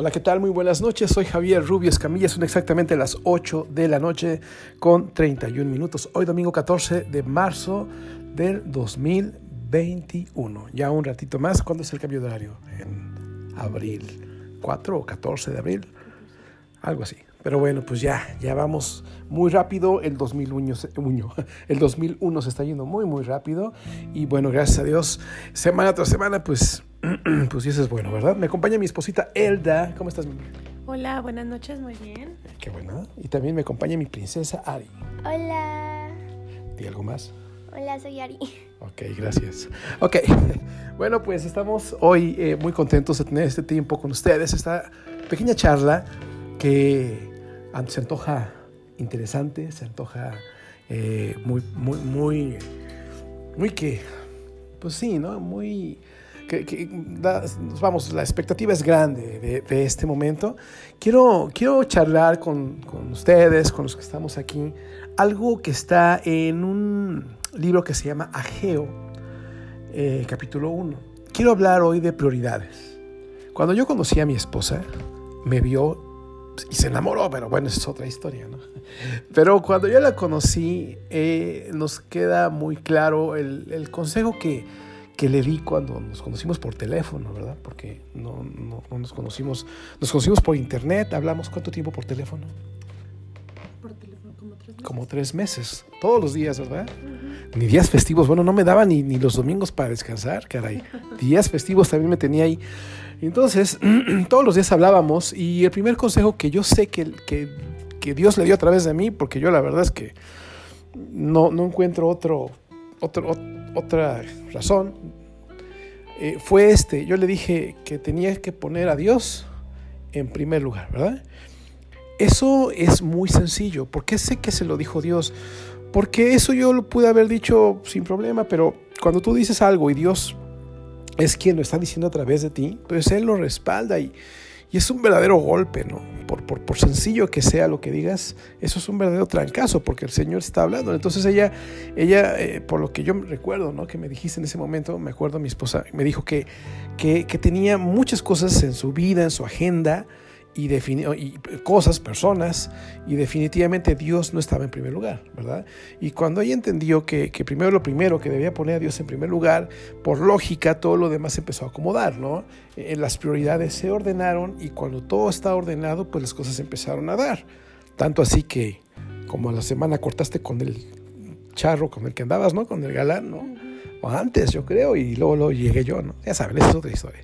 Hola, ¿qué tal? Muy buenas noches. Soy Javier Rubio Escamilla. Son exactamente las 8 de la noche con 31 minutos. Hoy domingo 14 de marzo del 2021. Ya un ratito más. ¿Cuándo es el cambio de horario? En abril. ¿4 o 14 de abril? Algo así. Pero bueno, pues ya, ya vamos muy rápido. El 2001, el 2001 se está yendo muy, muy rápido. Y bueno, gracias a Dios, semana tras semana, pues, pues eso es bueno, ¿verdad? Me acompaña mi esposita Elda. ¿Cómo estás, mi Hola, buenas noches, muy bien. Qué buena. Y también me acompaña mi princesa Ari. Hola. ¿Y algo más? Hola, soy Ari. Ok, gracias. Ok, bueno, pues estamos hoy eh, muy contentos de tener este tiempo con ustedes, esta pequeña charla que se antoja interesante, se antoja eh, muy, muy, muy, muy que, pues sí, ¿no? Muy, que, vamos, la expectativa es grande de, este momento. Quiero, quiero charlar con, con, ustedes, con los que estamos aquí, algo que está en un libro que se llama Ageo, eh, capítulo 1. Quiero hablar hoy de prioridades. Cuando yo conocí a mi esposa, me vio y se enamoró, pero bueno, esa es otra historia, ¿no? Pero cuando yo la conocí, eh, nos queda muy claro el, el consejo que, que, le di cuando nos conocimos por teléfono, ¿verdad? Porque no, no, nos conocimos, nos conocimos por internet, hablamos cuánto tiempo por teléfono. Por teléfono, como tres meses. Como tres meses, todos los días, ¿verdad? Ni días festivos, bueno, no me daba ni, ni los domingos para descansar, caray. días festivos también me tenía ahí. Entonces, todos los días hablábamos y el primer consejo que yo sé que, que, que, Dios le dio a través de mí, porque yo la verdad es que no, no encuentro otro, otro, otra razón, eh, fue este. Yo le dije que tenía que poner a Dios en primer lugar, ¿verdad? Eso es muy sencillo. ¿Por qué sé que se lo dijo Dios? Porque eso yo lo pude haber dicho sin problema, pero cuando tú dices algo y Dios es quien lo está diciendo a través de ti, pues Él lo respalda y, es un verdadero golpe, ¿no? Por, por, sencillo que sea lo que digas, eso es un verdadero trancazo porque el Señor está hablando. Entonces ella, ella eh, por lo que yo recuerdo, ¿no? Que me dijiste en ese momento, me acuerdo mi esposa, me dijo que, que, que tenía muchas cosas en su vida, en su agenda, y, cosas, personas, y definitivamente Dios no estaba en primer lugar, ¿verdad? Y cuando ella entendió que, que, primero lo primero, que debía poner a Dios en primer lugar, por lógica todo lo demás empezó a acomodar, ¿no? Eh, las prioridades se ordenaron y cuando todo está ordenado, pues las cosas empezaron a dar. Tanto así que, como a la semana cortaste con el charro con el que andabas, ¿no? Con el galán, ¿no? O antes, yo creo, y luego, luego llegué yo, ¿no? Ya saben, esa es otra historia.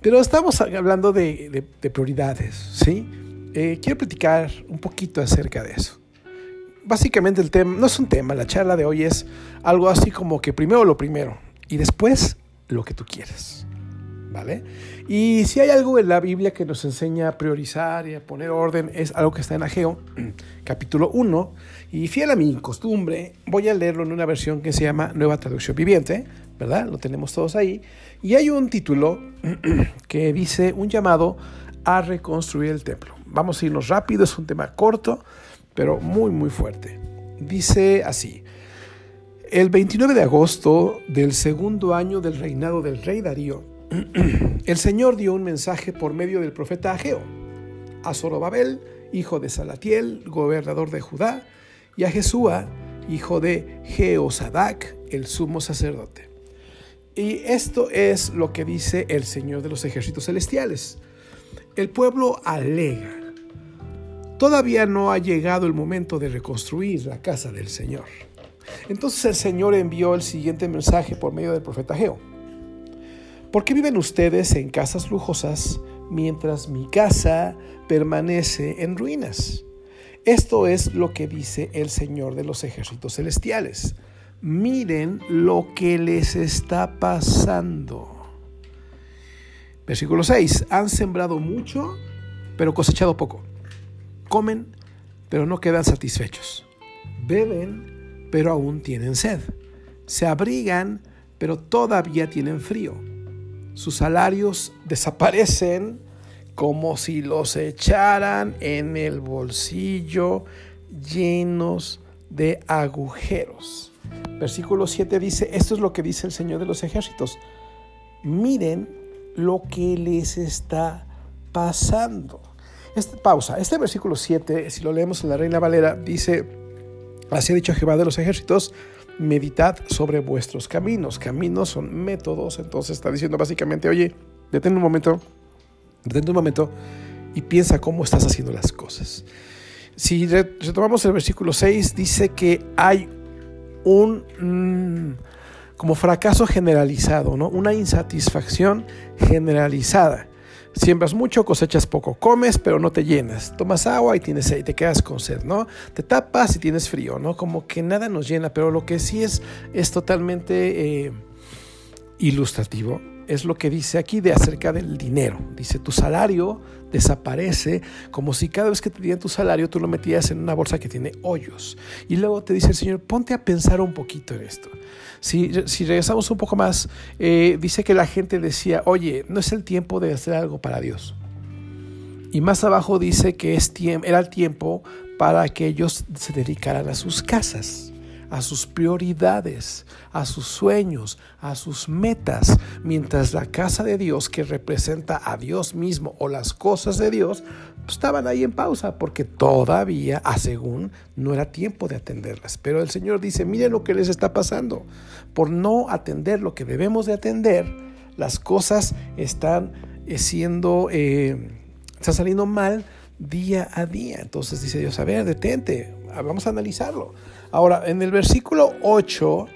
Pero estamos hablando de, prioridades, ¿sí? Eh, quiero platicar un poquito acerca de eso. Básicamente el tema, no es un tema, la charla de hoy es algo así como que primero lo primero y después lo que tú quieres. ¿Vale? Y si hay algo en la Biblia que nos enseña a priorizar y a poner orden, es algo que está en Ageo, capítulo 1. Y fiel a mi costumbre, voy a leerlo en una versión que se llama Nueva Traducción Viviente, ¿verdad? Lo tenemos todos ahí. Y hay un título que dice un llamado a reconstruir el templo. Vamos a irnos rápido, es un tema corto, pero muy, muy fuerte. Dice así, el 29 de agosto del segundo año del reinado del rey Darío, el Señor dio un mensaje por medio del profeta Ageo a Zorobabel, hijo de Salatiel, gobernador de Judá, y a Jesúa, hijo de Jeosadac, el sumo sacerdote. Y esto es lo que dice el Señor de los ejércitos celestiales. El pueblo alega, todavía no ha llegado el momento de reconstruir la casa del Señor. Entonces el Señor envió el siguiente mensaje por medio del profeta Geo. ¿Por qué viven ustedes en casas lujosas mientras mi casa permanece en ruinas? Esto es lo que dice el Señor de los ejércitos celestiales miren lo que les está pasando. Versículo 6. Han sembrado mucho, pero cosechado poco. Comen, pero no quedan satisfechos. Beben, pero aún tienen sed. Se abrigan, pero todavía tienen frío. Sus salarios desaparecen como si los echaran en el bolsillo llenos de agujeros. Versículo 7 dice, esto es lo que dice el Señor de los ejércitos. Miren lo que les está pasando. Este, pausa. Este versículo 7, si lo leemos en la Reina Valera, dice, así ha dicho Jehová de los ejércitos, meditad sobre vuestros caminos. Caminos son métodos, entonces está diciendo básicamente, oye, detén un momento, detén un momento y piensa cómo estás haciendo las cosas. Si retomamos el versículo 6, dice que hay un mm, como fracaso generalizado, ¿no? una insatisfacción generalizada. Siembras mucho, cosechas poco, comes pero no te llenas, tomas agua y tienes y te quedas con sed, ¿no? Te tapas y tienes frío, ¿no? Como que nada nos llena, pero lo que sí es es totalmente eh, ilustrativo es lo que dice aquí de acerca del dinero. Dice, tu salario desaparece como si cada vez que te dieran tu salario tú lo metías en una bolsa que tiene hoyos. Y luego te dice el Señor, ponte a pensar un poquito en esto. Si, si regresamos un poco más, eh, dice que la gente decía, oye, no es el tiempo de hacer algo para Dios. Y más abajo dice que es era el tiempo para que ellos se dedicaran a sus casas a sus prioridades, a sus sueños, a sus metas, mientras la casa de Dios, que representa a Dios mismo o las cosas de Dios, estaban ahí en pausa porque todavía, según, no era tiempo de atenderlas. Pero el Señor dice, miren lo que les está pasando. Por no atender lo que debemos de atender, las cosas están eh, siendo, eh, están saliendo mal día a día. Entonces dice Dios, a ver, detente, vamos a analizarlo. Ahora, en el versículo 8,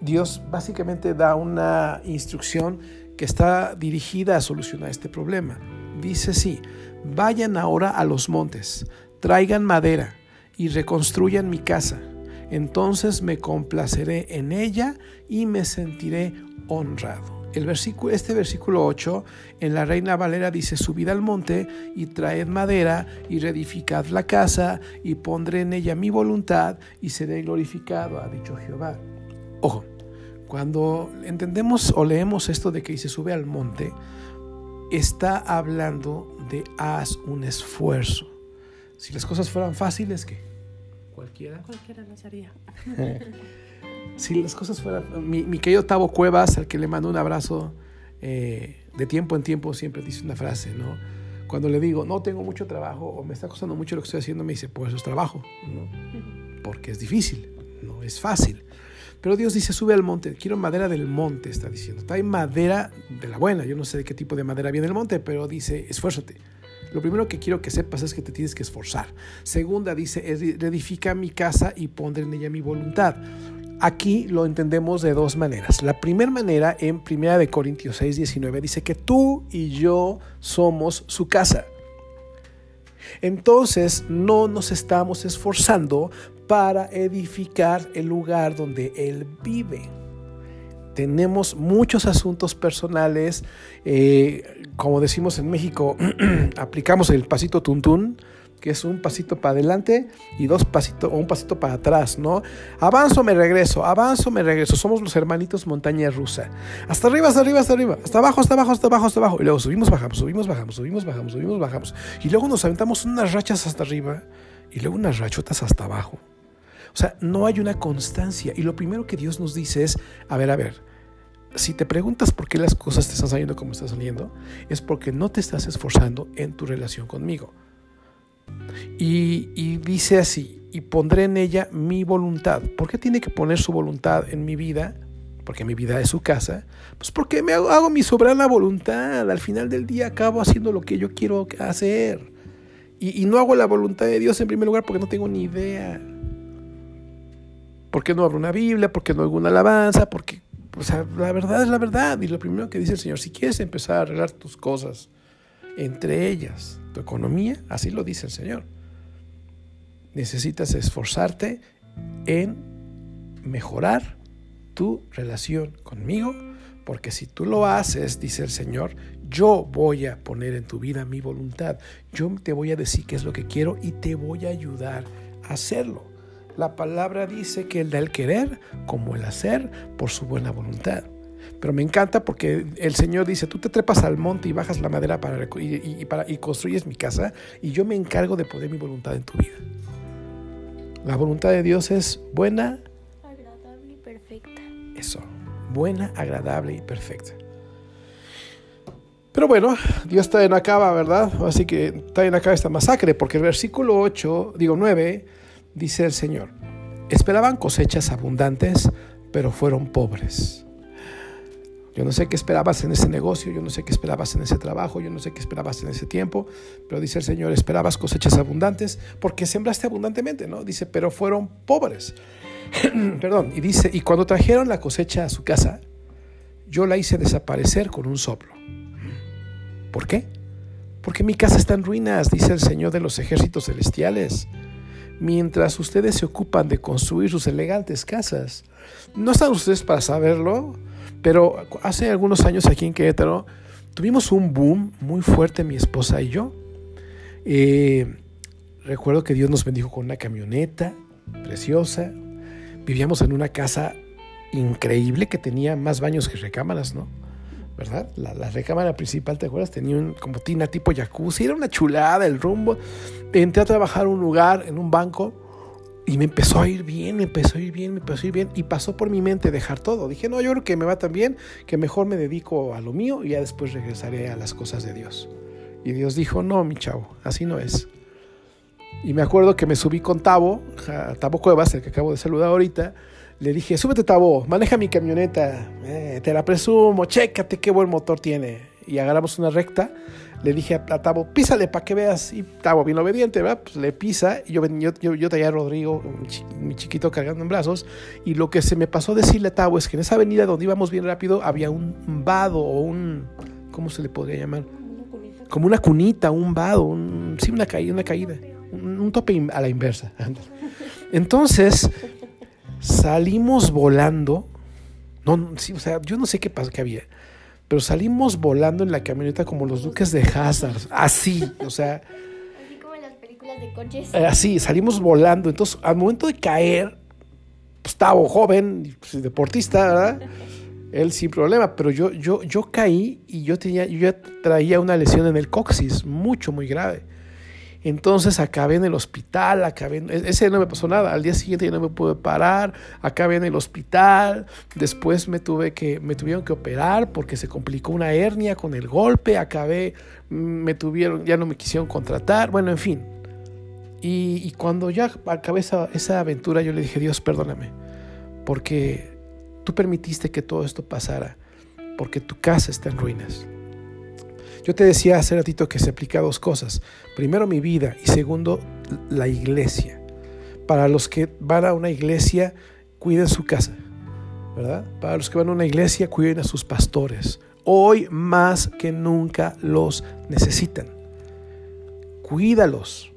Dios básicamente da una instrucción que está dirigida a solucionar este problema. Dice sí, vayan ahora a los montes, traigan madera y reconstruyan mi casa. Entonces me complaceré en ella y me sentiré honrado. El versículo, este versículo 8 en la Reina Valera dice, subid al monte y traed madera y reedificad la casa y pondré en ella mi voluntad y seré glorificado, ha dicho Jehová. Ojo, cuando entendemos o leemos esto de que dice sube al monte, está hablando de haz un esfuerzo. Si las cosas fueran fáciles, ¿qué? Cualquiera. Cualquiera las haría. si las cosas fueran... Mi, querido Tavo Cuevas, al que le mando un abrazo, eh, de tiempo en tiempo siempre dice una frase, ¿no? Cuando le digo, no tengo mucho trabajo o me está costando mucho lo que estoy haciendo, me dice, pues eso es trabajo, ¿no? Porque es difícil, no es fácil. Pero Dios dice, sube al monte, quiero madera del monte, está diciendo. Hay madera de la buena, yo no sé de qué tipo de madera viene el monte, pero dice, esfuérzate. Lo primero que quiero que sepas es que te tienes que esforzar. Segunda dice, edifica mi casa y pondré en ella mi voluntad. Aquí lo entendemos de dos maneras. La primera manera en 1 Corintios 6, 19 dice que tú y yo somos su casa. Entonces no nos estamos esforzando para edificar el lugar donde Él vive. Tenemos muchos asuntos personales, eh, como decimos en México, aplicamos el pasito tuntún que es un pasito para adelante y dos pasitos o un pasito para atrás, ¿no? Avanzo, me regreso, avanzo, me regreso. Somos los hermanitos montaña rusa. Hasta arriba, hasta arriba, hasta arriba, hasta abajo, hasta abajo, hasta abajo, hasta abajo. Y luego subimos, bajamos, subimos, bajamos, subimos, bajamos, subimos, bajamos. Y luego nos aventamos unas rachas hasta arriba y luego unas rachotas hasta abajo. O sea, no hay una constancia. Y lo primero que Dios nos dice es, a ver, a ver, si te preguntas por qué las cosas te están saliendo como están saliendo, es porque no te estás esforzando en tu relación conmigo. Y, dice así, y pondré en ella mi voluntad. ¿Por qué tiene que poner su voluntad en mi vida? Porque mi vida es su casa. Pues porque me hago, mi soberana voluntad. Al final del día acabo haciendo lo que yo quiero hacer. Y, no hago la voluntad de Dios en primer lugar porque no tengo ni idea. Porque no abro una Biblia, porque no hago una alabanza, porque o sea, la verdad es la verdad. Y lo primero que dice el Señor, si quieres empezar a arreglar tus cosas, entre ellas economía, así lo dice el Señor. Necesitas esforzarte en mejorar tu relación conmigo, porque si tú lo haces, dice el Señor, yo voy a poner en tu vida mi voluntad. Yo te voy a decir qué es lo que quiero y te voy a ayudar a hacerlo. La palabra dice que el da el querer como el hacer por su buena voluntad. Pero me encanta porque el Señor dice, tú te trepas al monte y bajas la madera para, y, para, y construyes mi casa y yo me encargo de poner mi voluntad en tu vida. La voluntad de Dios es buena, agradable y perfecta. Eso, buena, agradable y perfecta. Pero bueno, Dios todavía no acaba, ¿verdad? Así que todavía no acaba esta masacre, porque el versículo 8, digo 9, dice el Señor, esperaban cosechas abundantes, pero fueron pobres. Yo no sé qué esperabas en ese negocio, yo no sé qué esperabas en ese trabajo, yo no sé qué esperabas en ese tiempo, pero dice el Señor, esperabas cosechas abundantes porque sembraste abundantemente, ¿no? Dice, pero fueron pobres. Perdón, y dice, y cuando trajeron la cosecha a su casa, yo la hice desaparecer con un soplo. ¿Por qué? Porque mi casa está en ruinas, dice el Señor de los ejércitos celestiales. Mientras ustedes se ocupan de construir sus elegantes casas, no están ustedes para saberlo, pero hace algunos años aquí en Querétaro tuvimos un boom muy fuerte mi esposa y yo. Eh, recuerdo que Dios nos bendijo con una camioneta preciosa. Vivíamos en una casa increíble que tenía más baños que recámaras, ¿no? ¿Verdad? La, recámara principal, ¿te acuerdas? Tenía un, como tina tipo jacuzzi, era una chulada el rumbo. Entré a trabajar en un lugar, en un banco, y me empezó a ir bien, me empezó a ir bien, me empezó a ir bien, y pasó por mi mente dejar todo. Dije, no, yo creo que me va tan bien que mejor me dedico a lo mío y ya después regresaré a las cosas de Dios. Y Dios dijo, no, mi chavo, así no es. Y me acuerdo que me subí con Tavo, Tavo Cuevas, el que acabo de saludar ahorita, le dije, súbete Tabo, maneja mi camioneta, eh, te la presumo, chécate qué buen motor tiene. Y agarramos una recta, le dije a Tabo, písale para que veas. Y Tabo, bien obediente, ¿verdad? Pues le pisa, y yo, yo, yo, traía a Rodrigo, mi chiquito, cargando en brazos, y lo que se me pasó decirle a Tabo es que en esa avenida donde íbamos bien rápido había un vado o un, ¿cómo se le podría llamar? Como una cunita, un vado, un, sí, una caída, una caída, un, tope a la inversa. Entonces salimos volando. No, sí, o sea, yo no sé qué pasó, había. Pero salimos volando en la camioneta como los duques de Hazard. Así, o sea. Así como en las películas de coches. Eh, así, salimos volando. Entonces, al momento de caer, pues estaba joven, pues, deportista, ¿verdad? Él sin problema, pero yo, yo, yo caí y yo tenía, yo ya traía una lesión en el coxis, mucho, muy grave. Entonces acabé en el hospital, acabé en, e-, ese no me pasó nada, al día siguiente ya no me pude parar, acabé en el hospital, después me tuve que me tuvieron que operar porque se complicó una hernia con el golpe, acabé mm, me tuvieron ya no me quisieron contratar, bueno, en fin. Y, cuando ya acabé esa aventura yo le dije, "Dios, perdóname, porque tú permitiste que todo esto pasara, porque tu casa está en ruinas." Yo te decía hace ratito que se aplica dos cosas. Primero mi vida y segundo la iglesia. Para los que van a una iglesia, cuiden su casa. ¿verdad? Para los que van a una iglesia, cuiden a sus pastores. Hoy más que nunca los necesitan. Cuídalos.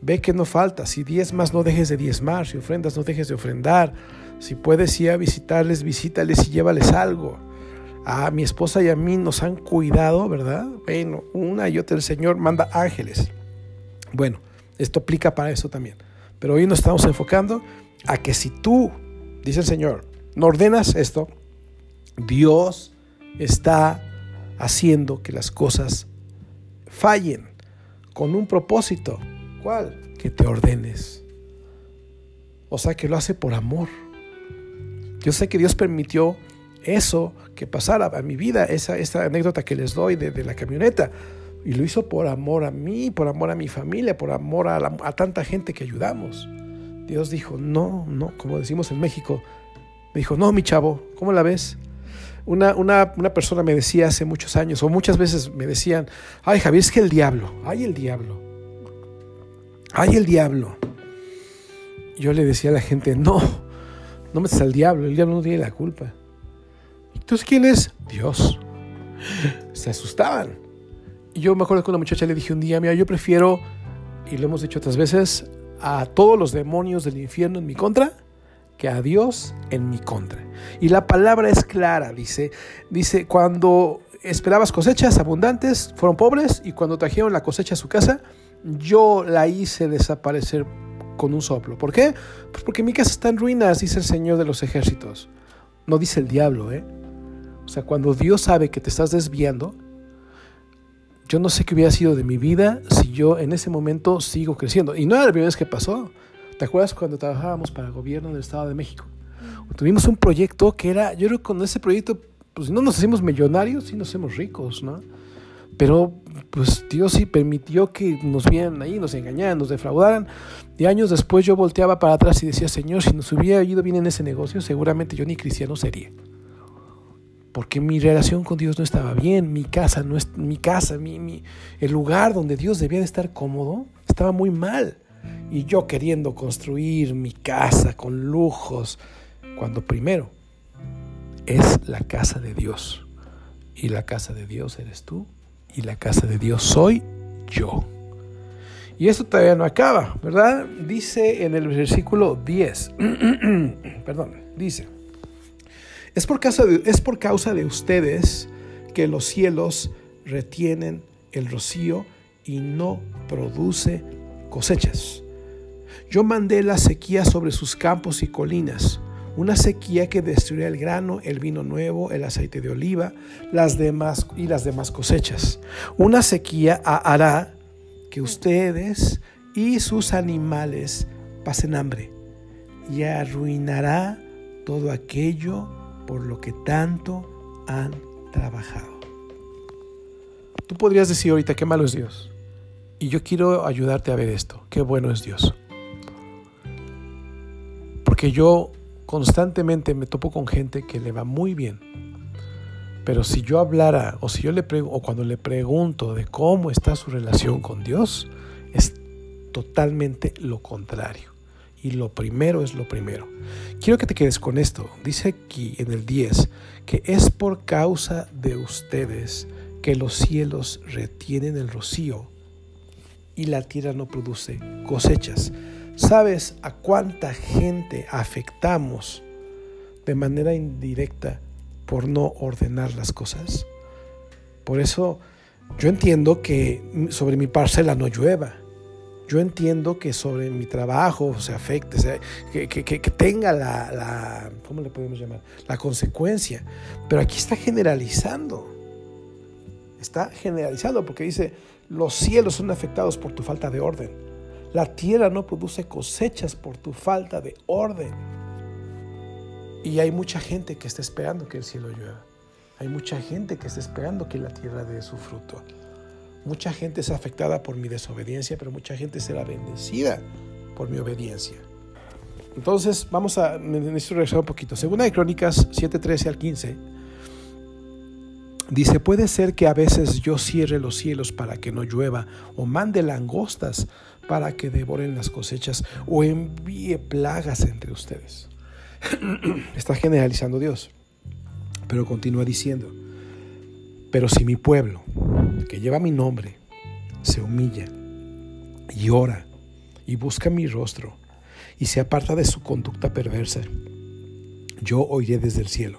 Ve que no falta. Si diezmas, no dejes de diezmar. Si ofrendas, no dejes de ofrendar. Si puedes ir a visitarles, visítales y llévales algo a mi esposa y a mí nos han cuidado, ¿verdad? Bueno, una y otra el Señor manda ángeles. Bueno, esto aplica para eso también. Pero hoy nos estamos enfocando a que si tú, dice el Señor, no ordenas esto, Dios está haciendo que las cosas fallen con un propósito. ¿Cuál? Que te ordenes. O sea, que lo hace por amor. Yo sé que Dios permitió eso que pasara a mi vida, esa, anécdota que les doy de, la camioneta. Y lo hizo por amor a mí, por amor a mi familia, por amor a, a tanta gente que ayudamos. Dios dijo, no, no, como decimos en México, me dijo, no, mi chavo, ¿cómo la ves? Una, una, una, persona me decía hace muchos años, o muchas veces me decían, ay Javier, es que el diablo, ay el diablo, ay el diablo. Yo le decía a la gente, no, no metas al diablo, el diablo no tiene la culpa. Entonces, ¿quién es? Dios. Se asustaban. Yo me acuerdo que una muchacha le dije un día, mira, yo prefiero, y lo hemos dicho otras veces, a todos los demonios del infierno en mi contra que a Dios en mi contra. Y la palabra es clara, dice, dice, cuando esperabas cosechas abundantes, fueron pobres, y cuando trajeron la cosecha a su casa, yo la hice desaparecer con un soplo. ¿Por qué? Pues porque mi casa está en ruinas, dice el Señor de los ejércitos. No dice el diablo, ¿eh? O sea, cuando Dios sabe que te estás desviando, yo no sé qué hubiera sido de mi vida si yo en ese momento sigo creciendo. Y no era la primera vez que pasó. ¿Te acuerdas cuando trabajábamos para el gobierno del Estado de México? Tuvimos un proyecto que era, yo creo que con ese proyecto, pues no nos hacemos millonarios, sí nos hacemos ricos, ¿no? Pero pues Dios sí permitió que nos vieran ahí, nos engañaran, nos defraudaran. Y años después yo volteaba para atrás y decía, Señor, si nos hubiera ido bien en ese negocio, seguramente yo ni cristiano sería. Porque mi relación con Dios no estaba bien, mi casa, no es, mi casa, mi, mi, el lugar donde Dios debía de estar cómodo, estaba muy mal. Y yo queriendo construir mi casa con lujos, cuando primero es la casa de Dios. Y la casa de Dios eres tú y la casa de Dios soy yo. Y esto todavía no acaba, ¿verdad? Dice en el versículo 10, perdón, dice, es por, causa de, es por causa de ustedes que los cielos retienen el rocío y no produce cosechas. Yo mandé la sequía sobre sus campos y colinas una sequía que destruirá el grano, el vino nuevo, el aceite de oliva, las demás y las demás cosechas. Una sequía hará que ustedes y sus animales pasen hambre y arruinará todo aquello por lo que tanto han trabajado. Tú podrías decir ahorita qué malo es Dios. Y yo quiero ayudarte a ver esto, qué bueno es Dios. Porque yo constantemente me topo con gente que le va muy bien. Pero si yo hablara o si yo le o cuando le pregunto de cómo está su relación con Dios, es totalmente lo contrario. Y lo primero es lo primero. Quiero que te quedes con esto. Dice aquí en el 10 que es por causa de ustedes que los cielos retienen el rocío y la tierra no produce cosechas. ¿Sabes a cuánta gente afectamos de manera indirecta por no ordenar las cosas? Por eso yo entiendo que sobre mi parcela no llueva. Yo entiendo que sobre mi trabajo se afecte, que, tenga la, la, ¿cómo le podemos llamar? La consecuencia. Pero aquí está generalizando. Está generalizando porque dice, los cielos son afectados por tu falta de orden. La tierra no produce cosechas por tu falta de orden. Y hay mucha gente que está esperando que el cielo llueva. Hay mucha gente que está esperando que la tierra dé su fruto. Mucha gente es afectada por mi desobediencia, pero mucha gente será bendecida por mi obediencia. Entonces, vamos a, necesito regresar un poquito. Segunda de Crónicas 7:13 al 15. Dice, puede ser que a veces yo cierre los cielos para que no llueva o mande langostas para que devoren las cosechas o envíe plagas entre ustedes. Está generalizando Dios, pero continúa diciendo, pero si mi pueblo, que lleva mi nombre, se humilla y ora y busca mi rostro y se aparta de su conducta perversa, yo oiré desde el cielo,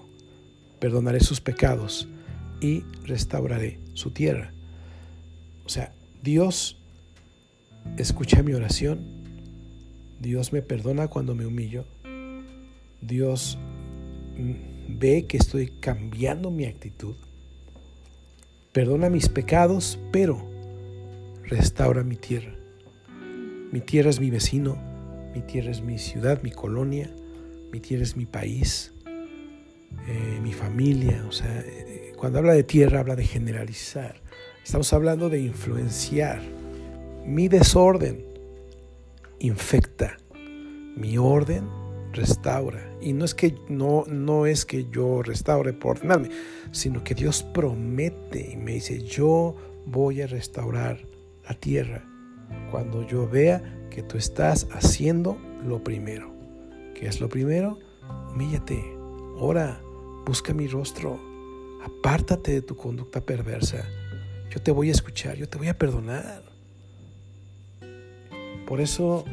perdonaré sus pecados y restauraré su tierra. O sea, Dios escucha mi oración. Dios me perdona cuando me humillo. Dios ve que estoy cambiando mi actitud. Perdona mis pecados, pero restaura mi tierra. Mi tierra es mi vecino, mi tierra es mi ciudad, mi colonia, mi tierra es mi país, eh, mi familia. O sea, eh, cuando habla de tierra habla de generalizar. Estamos hablando de influenciar. Mi desorden infecta, mi orden restaura. Y no es que no, no es que yo restaure por ordenarme, sino que Dios promete y me dice, yo voy a restaurar la tierra cuando yo vea que tú estás haciendo lo primero. ¿Qué es lo primero? Humíllate, ora, busca mi rostro, apártate de tu conducta perversa. Yo te voy a escuchar, yo te voy a perdonar. Por eso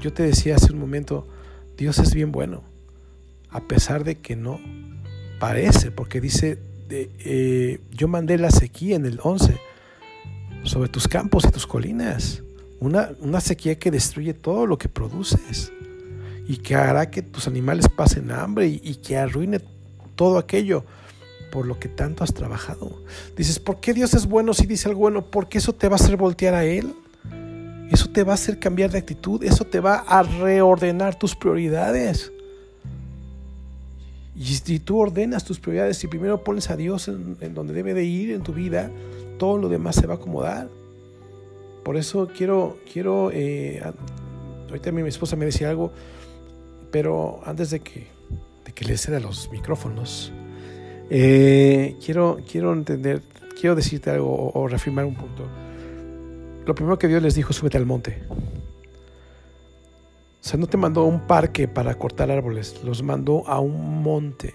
yo te decía hace un momento, Dios es bien bueno, a pesar de que no parece, porque dice, eh, yo mandé la sequía en el 11 sobre tus campos y tus colinas, una, una sequía que destruye todo lo que produces y que hará que tus animales pasen hambre y, y que arruine todo aquello por lo que tanto has trabajado. Dices, ¿por qué Dios es bueno si dice algo bueno? Porque eso te va a hacer voltear a Él. Eso te va a hacer cambiar de actitud, eso te va a reordenar tus prioridades. Y si tú ordenas tus prioridades y primero pones a Dios en, donde debe de ir en tu vida, todo lo demás se va a acomodar. Por eso quiero, quiero, eh, ahorita mi esposa me decía algo, pero antes de que, de que le ceda los micrófonos, eh, quiero, quiero entender, quiero decirte algo o, o reafirmar un punto. Lo primero que Dios les dijo, súbete al monte. O sea, no te mandó a un parque para cortar árboles, los mandó a un monte.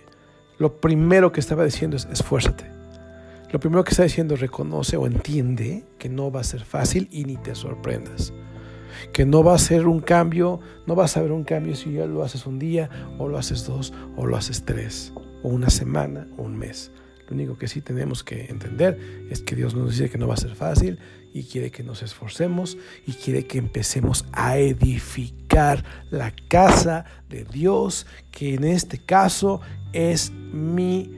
Lo primero que estaba diciendo es esfuérzate. Lo primero que está diciendo reconoce o entiende que no va a ser fácil y ni te sorprendas. Que no va a ser un cambio, no vas a ver un cambio si ya lo haces un día, o lo haces dos, o lo haces tres, o una semana, o un mes. Lo único que sí tenemos que entender es que Dios nos dice que no va a ser fácil y quiere que nos esforcemos y quiere que empecemos a edificar la casa de Dios, que en este caso es mi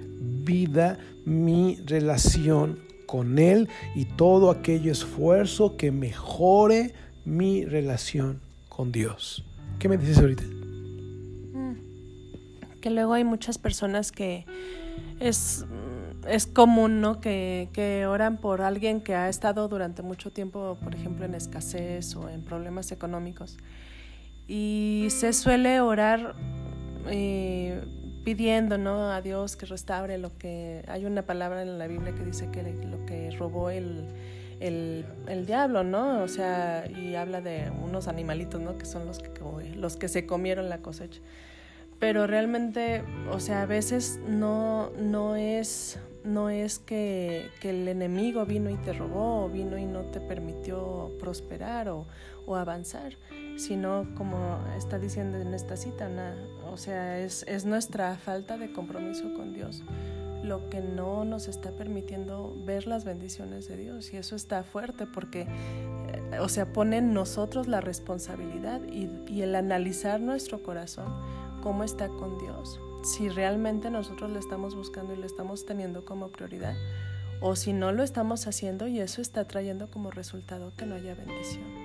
vida, mi relación con Él y todo aquello esfuerzo que mejore mi relación con Dios. ¿Qué me dices ahorita? Que luego hay muchas personas que es, es común, ¿no? Que, que oran por alguien que ha estado durante mucho tiempo, por ejemplo, en escasez o en problemas económicos. Y se suele orar eh, pidiendo ¿no? a Dios que restaure lo que... Hay una palabra en la Biblia que dice que lo que robó el, el, el, diablo, ¿no? O sea, y habla de unos animalitos, ¿no? Que son los que, los que se comieron la cosecha. Pero realmente, o sea, a veces no, no es, no es que, el enemigo vino y te robó, o vino y no te permitió prosperar o, avanzar, sino como está diciendo en esta cita, o sea, es, es nuestra falta de compromiso con Dios lo que no nos está permitiendo ver las bendiciones de Dios. Y eso está fuerte porque, eh, o sea, pone en nosotros la responsabilidad y, y, el analizar nuestro corazón, cómo está con Dios. Si realmente nosotros le estamos buscando y le estamos teniendo como prioridad, o si no lo estamos haciendo y eso está trayendo como resultado que no haya bendición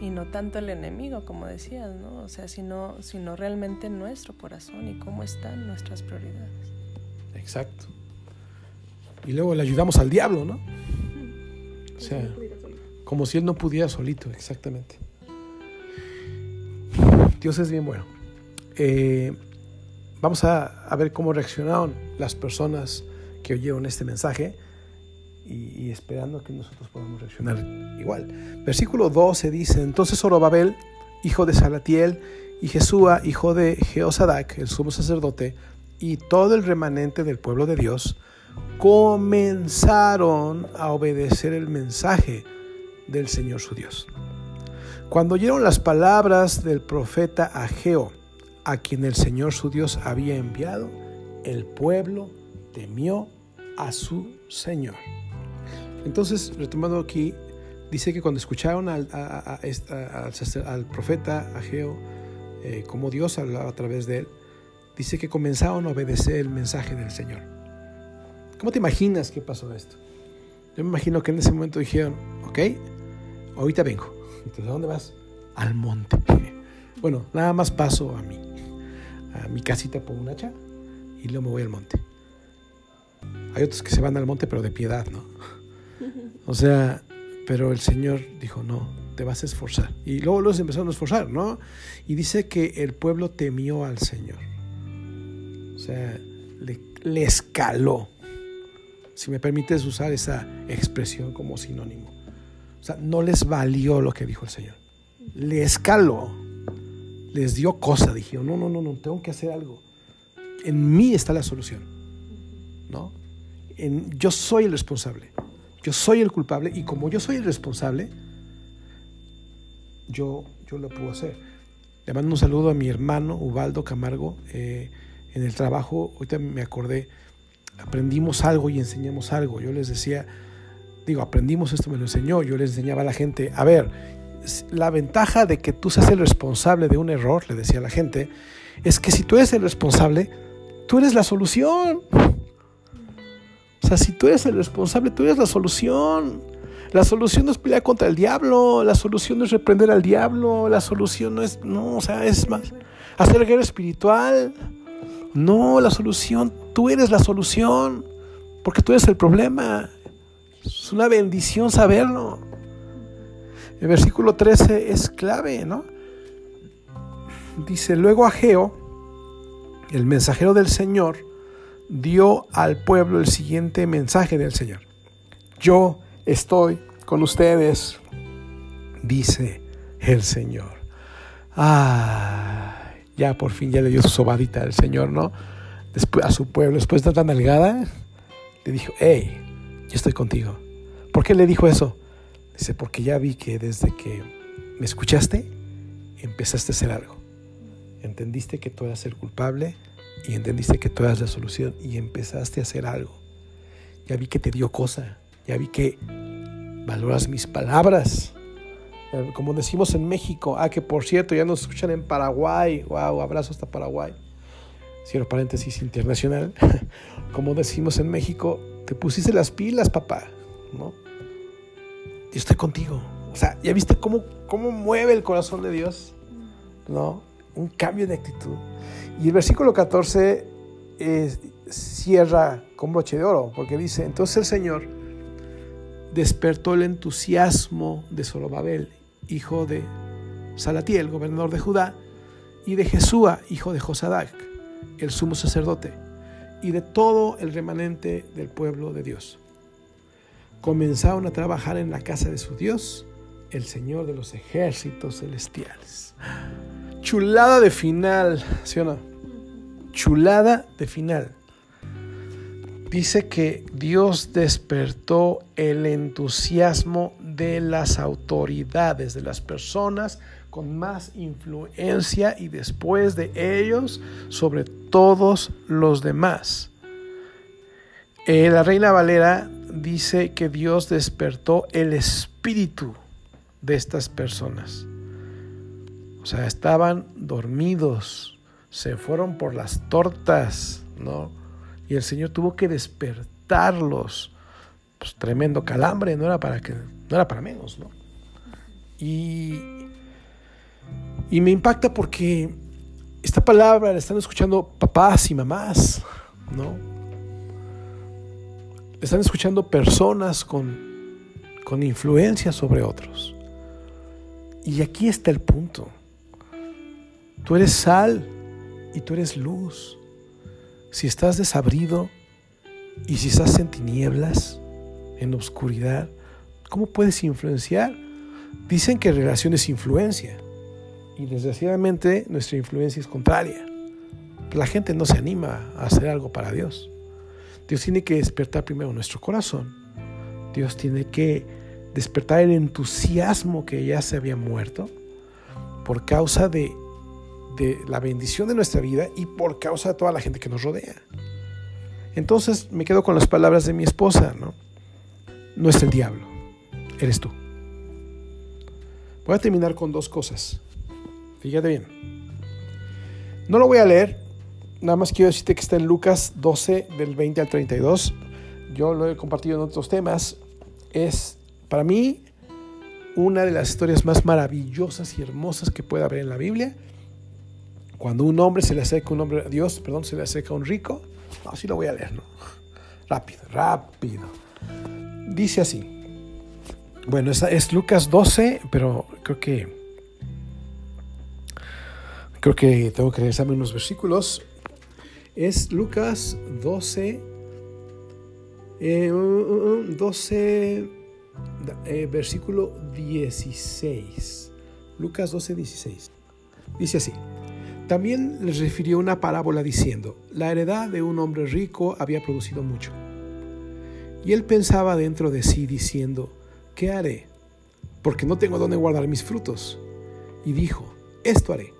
y no tanto el enemigo, como decías, ¿no? O sea, sino, sino realmente nuestro corazón y cómo están nuestras prioridades. Exacto. Y luego le ayudamos al diablo, ¿no? O sea, como si él no pudiera solito, exactamente. Dios es bien bueno. Eh, vamos a, ver cómo reaccionaron las personas que oyeron este mensaje y, y, esperando que nosotros podamos reaccionar igual. Versículo 12 dice, entonces Zorobabel, hijo de Salatiel, y Jesúa, hijo de Jeosadac, el sumo sacerdote, y todo el remanente del pueblo de Dios, comenzaron a obedecer el mensaje del Señor su Dios. Cuando oyeron las palabras del profeta Ageo, a quien el Señor su Dios había enviado, el pueblo temió a su Señor. Entonces, retomando aquí, dice que cuando escucharon al, profeta Ageo, eh, como Dios hablaba a través de él, dice que comenzaron a obedecer el mensaje del Señor. ¿Cómo te imaginas que pasó esto? Yo me imagino que en ese momento dijeron, ok, ahorita vengo. Entonces, ¿a dónde vas? Al monte. Bueno, nada más paso a mi, a mi casita por un hacha y luego me voy al monte. Hay otros que se van al monte, pero de piedad, ¿no? O sea, pero el Señor dijo, no, te vas a esforzar. Y luego los empezaron a esforzar, ¿no? Y dice que el pueblo temió al Señor. O sea, le, le escaló. Si me permites usar esa expresión como sinónimo. O sea, no les valió lo que dijo el Señor. Le escaló. Les dio cosa. Dijeron, no, no, no, no, tengo que hacer algo. En mí está la solución. ¿No? En, yo soy el responsable. Yo soy el culpable y como yo soy el responsable, yo, yo lo puedo hacer. Le mando un saludo a mi hermano Ubaldo Camargo. Eh, en el trabajo, ahorita me acordé, aprendimos algo y enseñamos algo. Yo les decía, digo, aprendimos esto, me lo enseñó. Yo les enseñaba a la gente, a ver, la ventaja de que tú seas el responsable de un error, le decía la gente, es que si tú eres el responsable, tú eres la solución. O sea, si tú eres el responsable, tú eres la solución. La solución no es pelear contra el diablo, la solución no es reprender al diablo, la solución no es, no, o sea, es más, hacer guerra espiritual. No, la solución, tú eres la solución, porque tú eres el problema. Es una bendición saberlo. El versículo 13 es clave, ¿no? Dice, luego Ageo, el mensajero del Señor, dio al pueblo el siguiente mensaje del Señor. Yo estoy con ustedes, dice el Señor. Ah, ya por fin ya le dio su sobadita al Señor, ¿no? Después, a su pueblo, después de tan nalgada, le dijo, hey, yo estoy contigo. ¿Por qué le dijo eso? Dice, porque ya vi que desde que me escuchaste, empezaste a hacer algo. Entendiste que tú eras el culpable y entendiste que tú eras la solución y empezaste a hacer algo. Ya vi que te dio cosa, ya vi que valoras mis palabras. Como decimos en México, ah, que por cierto, ya nos escuchan en Paraguay. Wow, abrazo hasta Paraguay. Cierro paréntesis internacional. Como decimos en México, te pusiste las pilas, papá. ¿No? Yo estoy contigo. O sea, ¿ya viste cómo, cómo mueve el corazón de Dios? ¿No? Un cambio de actitud. Y el versículo 14 cierra con broche de oro, porque dice, entonces el Señor despertó el entusiasmo de Zorobabel, hijo de Salatiel, gobernador de Judá, y de Jesúa, hijo de Josadac, el sumo sacerdote, y de todo el remanente del pueblo de Dios. Comenzaron a trabajar en la casa de su Dios, el Señor de los ejércitos celestiales. Chulada de final, ¿sí o no? Chulada de final. Dice que Dios despertó el entusiasmo de las autoridades, de las personas con más influencia y después de ellos sobre todos los demás. Eh, la reina Valera dice que Dios despertó el espíritu de estas personas. O sea, estaban dormidos, se fueron por las tortas, ¿no? Y el Señor tuvo que despertarlos. Pues tremendo calambre, no era para que no era para menos, ¿no? Y y me impacta porque esta palabra la están escuchando papás y mamás, ¿no? Están escuchando personas con, con influencia sobre otros. Y aquí está el punto. Tú eres sal y tú eres luz. Si estás desabrido y si estás en tinieblas, en oscuridad, ¿cómo puedes influenciar? Dicen que relación es influencia. Y desgraciadamente nuestra influencia es contraria. La gente no se anima a hacer algo para Dios. Dios tiene que despertar primero nuestro corazón. Dios tiene que despertar el entusiasmo que ya se había muerto por causa de, de la bendición de nuestra vida y por causa de toda la gente que nos rodea. Entonces me quedo con las palabras de mi esposa, ¿no? No es el diablo, eres tú. Voy a terminar con dos cosas. Fíjate bien. No lo voy a leer, nada más quiero decirte que está en Lucas 12 del 20 al 32. Yo lo he compartido en otros temas. Es para mí una de las historias más maravillosas y hermosas que puede haber en la Biblia. Cuando un hombre se le acerca un hombre a Dios, perdón, se le acerca a un rico. No, sí lo voy a leer, ¿no? Rápido, rápido. Dice así. Bueno, esa es Lucas 12, pero creo que Creo que tengo que regresarme unos versículos. Es Lucas 12, 12, eh, eh, versículo 16. Lucas 12, 16. Dice así. También les refirió una parábola diciendo, la heredad de un hombre rico había producido mucho. Y él pensaba dentro de sí diciendo, ¿qué haré? Porque no tengo dónde guardar mis frutos. Y dijo, esto haré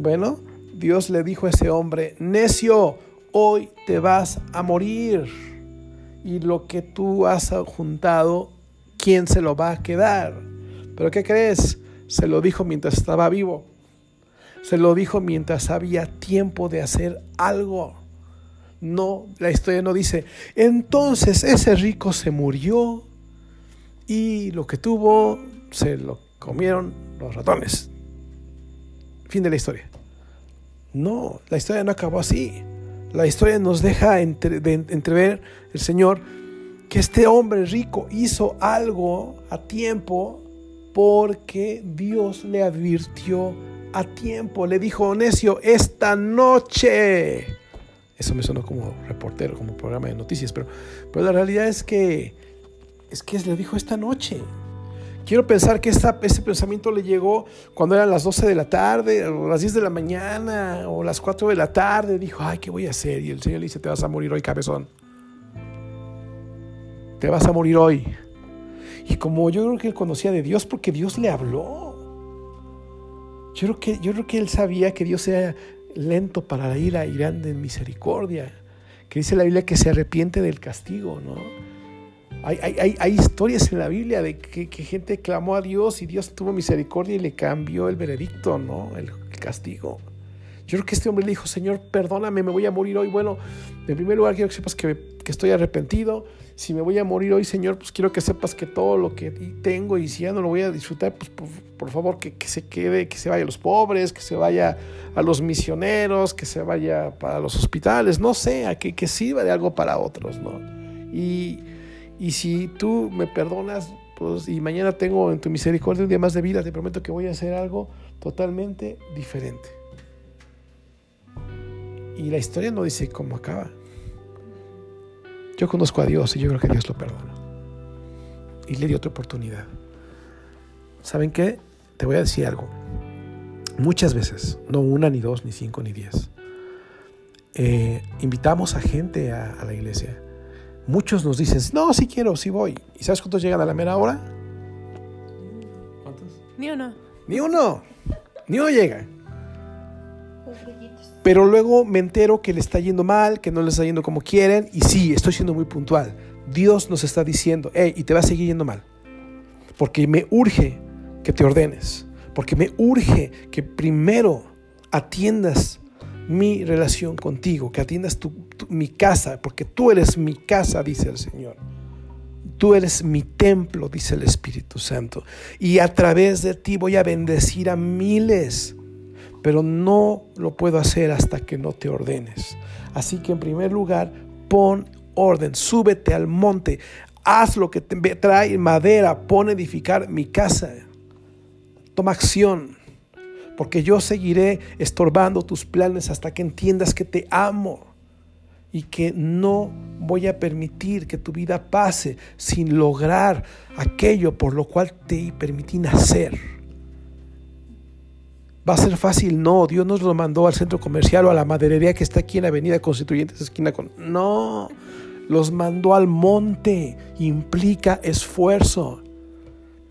Bueno, Dios le dijo a ese hombre, necio, hoy te vas a morir. y lo que tú has juntado, ¿quién se lo va a quedar? Pero ¿qué crees? Se lo dijo mientras estaba vivo. Se lo dijo mientras había tiempo de hacer algo. No, la historia no dice, entonces ese rico se murió y lo que tuvo se lo comieron los ratones. Fin de la historia. No, la historia no acabó así. La historia nos deja entrever el Señor que este hombre rico hizo algo a tiempo porque Dios le advirtió a tiempo. Le dijo, necio, esta noche. Eso me sonó como reportero, como programa de noticias, pero, pero la realidad es que, es que le dijo esta noche. Quiero pensar que esta, ese pensamiento le llegó cuando eran las 12 de la tarde, o las 10 de la mañana, o las 4 de la tarde. Dijo, ay, ¿qué voy a hacer? Y el Señor le dice, te vas a morir hoy, cabezón. Te vas a morir hoy. Y como yo creo que él conocía de Dios porque Dios le habló. Yo creo que, yo creo que él sabía que Dios era lento para ir a grande en misericordia. Que dice la Biblia que se arrepiente del castigo, ¿no? Hay, hay, hay, historias en la Biblia de que, gente clamó a Dios y Dios tuvo misericordia y le cambió el veredicto, ¿no? El, castigo. Yo creo que este hombre le dijo, Señor, perdóname, me voy a morir hoy. Bueno, en primer lugar quiero que sepas que, que estoy arrepentido si me voy a morir hoy, Señor, pues quiero que sepas que todo lo que tengo y si ya no lo voy a disfrutar, pues por, favor que, se quede, que se vaya a los pobres, que se vaya a los misioneros, que se vaya para los hospitales, no sé, a que, que sirva de algo para otros, ¿no? Y, y si tú me perdonas, pues y mañana tengo en tu misericordia un día más de vida, te prometo que voy a hacer algo totalmente diferente. Y la historia no dice cómo acaba. Yo conozco a Dios y yo creo que Dios lo perdona. Y le dio otra oportunidad. ¿Saben qué? Te voy a decir algo. Muchas veces, no una, ni dos, ni cinco, ni diez, eh, invitamos a gente a, la iglesia. Muchos nos dicen, no, sí quiero, sí voy. ¿Y sabes cuántos llegan a la mera hora? ¿Cuántos? Ni uno. Ni uno. Ni uno llega. Pero luego me entero que le está yendo mal, que no le está yendo como quieren. Y sí, estoy siendo muy puntual. Dios nos está diciendo, hey, y te va a seguir yendo mal. Porque me urge que te ordenes. Porque me urge que primero atiendas mi relación contigo, que atiendas mi casa, porque tú eres mi casa, dice el Señor. Tú eres mi templo, dice el Espíritu Santo. Y a través de ti voy a bendecir a miles pero no lo puedo hacer hasta que no te ordenes. Así que en primer lugar, pon orden, súbete al monte, haz lo que te trae madera, pon edificar mi casa. Toma acción, porque yo seguiré estorbando tus planes hasta que entiendas que te amo y que no voy a permitir que tu vida pase sin lograr aquello por lo cual te permití nacer. ¿Va a ser fácil? No, Dios nos lo mandó al centro comercial o a la maderería que está aquí en la avenida Constituyentes, esquina con... No, los mandó al monte, implica esfuerzo.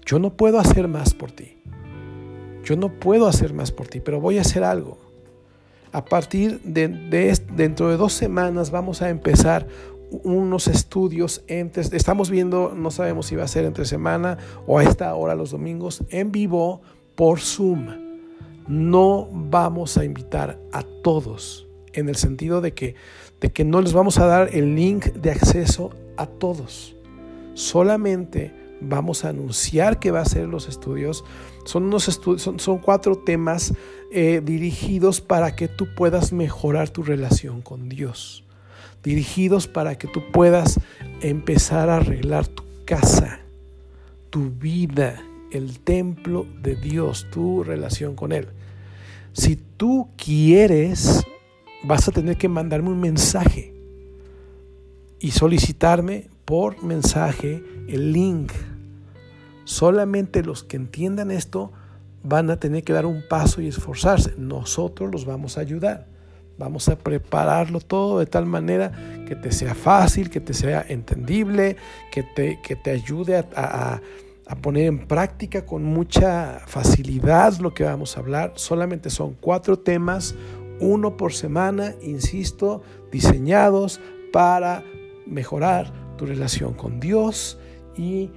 Yo no puedo hacer más por ti. Yo no puedo hacer más por ti, pero voy a hacer algo. A partir de, dentro de dos semanas vamos a empezar unos estudios entre, estamos viendo, no sabemos si va a ser entre semana o a esta hora los domingos, en vivo por Zoom no vamos a invitar a todos en el sentido de que, de que no les vamos a dar el link de acceso a todos. Solamente vamos a anunciar que va a ser los estudios. Son, unos son, son cuatro temas eh, dirigidos para que tú puedas mejorar tu relación con Dios. Dirigidos para que tú puedas empezar a arreglar tu casa, tu vida, el templo de Dios, tu relación con Él. Si tú quieres, vas a tener que mandarme un mensaje y solicitarme por mensaje el link. Solamente los que entiendan esto van a tener que dar un paso y esforzarse. Nosotros los vamos a ayudar. Vamos a prepararlo todo de tal manera que te sea fácil, que te sea entendible, que te, que te ayude a a poner en práctica con mucha facilidad lo que vamos a hablar. Solamente son cuatro temas, uno por semana, insisto, diseñados para mejorar tu relación con Dios y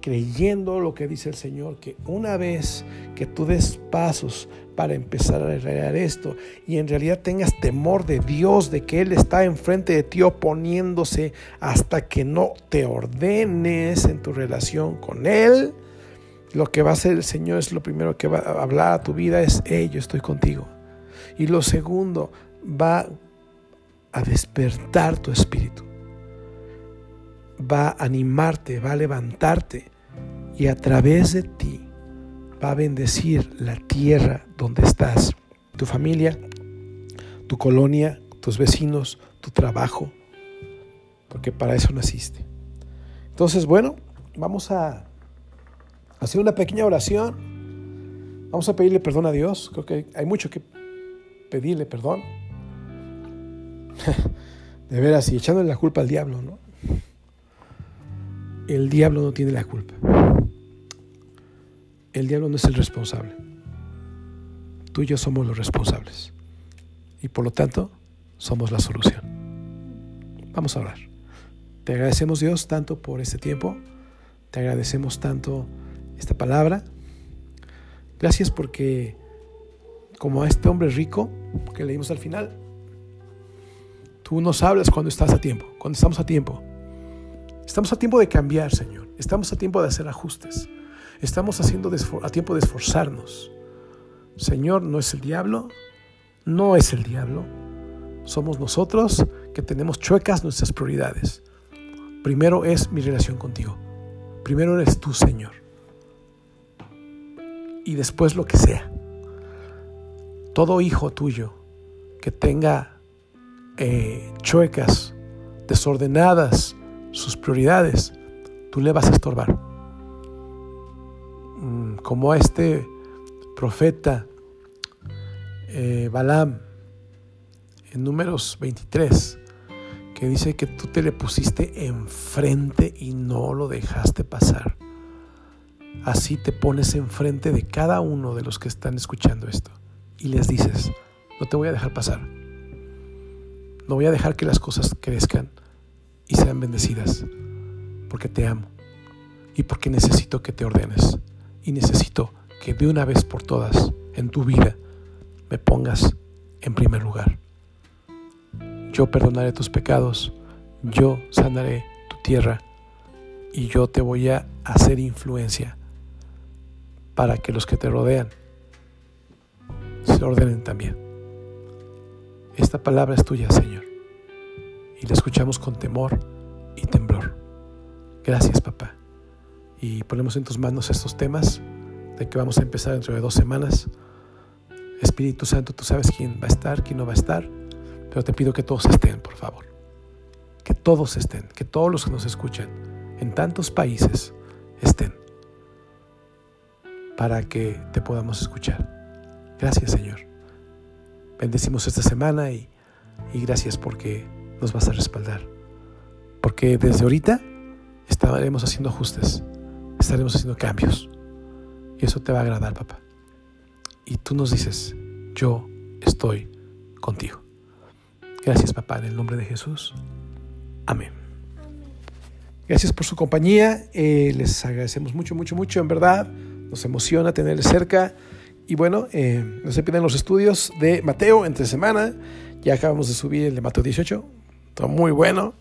creyendo lo que dice el Señor, que una vez que tú des pasos para empezar a arreglar esto y en realidad tengas temor de Dios, de que Él está enfrente de ti oponiéndose hasta que no te ordenes en tu relación con Él, lo que va a hacer el Señor es lo primero que va a hablar a tu vida es, hey, yo estoy contigo. Y lo segundo, va a despertar tu espíritu va a animarte, va a levantarte y a través de ti va a bendecir la tierra donde estás, tu familia, tu colonia, tus vecinos, tu trabajo, porque para eso naciste. Entonces, bueno, vamos a hacer una pequeña oración. Vamos a pedirle perdón a Dios. Creo que hay mucho que pedirle perdón. De veras, y echándole la culpa al diablo, ¿no? El diablo no tiene la culpa. El diablo no es el responsable. Tú y yo somos los responsables. Y por lo tanto, somos la solución. Vamos a orar. Te agradecemos Dios tanto por este tiempo. Te agradecemos tanto esta palabra. Gracias porque como a este hombre rico que leímos al final, tú nos hablas cuando estás a tiempo, cuando estamos a tiempo. Estamos a tiempo de cambiar, Señor. Estamos a tiempo de hacer ajustes. Estamos haciendo a tiempo de esforzarnos. Señor, no es el diablo, no es el diablo. Somos nosotros que tenemos chuecas nuestras prioridades. Primero es mi relación contigo. Primero eres tú, Señor. Y después lo que sea. Todo hijo tuyo que tenga eh, chuecas, desordenadas, sus prioridades, tú le vas a estorbar. Mm, como a este profeta eh, Balaam en números 23, que dice que tú te le pusiste enfrente y no lo dejaste pasar. Así te pones enfrente de cada uno de los que están escuchando esto y les dices, no te voy a dejar pasar. No voy a dejar que las cosas crezcan y sean bendecidas, porque te amo y porque necesito que te ordenes y necesito que de una vez por todas en tu vida me pongas en primer lugar. Yo perdonaré tus pecados, yo sanaré tu tierra y yo te voy a hacer influencia para que los que te rodean se ordenen también. Esta palabra es tuya, Señor y la escuchamos con temor y temblor. Gracias, papá. Y ponemos en tus manos estos temas de que vamos a empezar dentro de dos semanas. Espíritu Santo, tú sabes quién va a estar, quién no va a estar, pero te pido que todos estén, por favor. Que todos estén, que todos los que nos escuchan en tantos países estén para que te podamos escuchar. Gracias, Señor. Bendecimos esta semana y, y gracias porque nos vas a respaldar. Porque desde ahorita estaremos haciendo ajustes, estaremos haciendo cambios. Y eso te va a agradar, papá. Y tú nos dices, yo estoy contigo. Gracias, papá, en el nombre de Jesús. Amén. Gracias por su compañía. Eh, les agradecemos mucho, mucho, mucho, en verdad. Nos emociona tenerles cerca. Y bueno, eh, no se los estudios de Mateo entre semana. Ya acabamos de subir el de Mateo 18 Está muy bueno.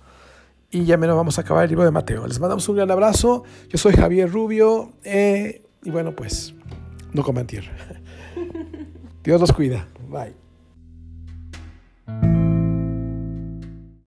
Y ya menos vamos a acabar el libro de Mateo. Les mandamos un gran abrazo. Yo soy Javier Rubio. Eh, y bueno, pues, no comentir. Dios los cuida. Bye.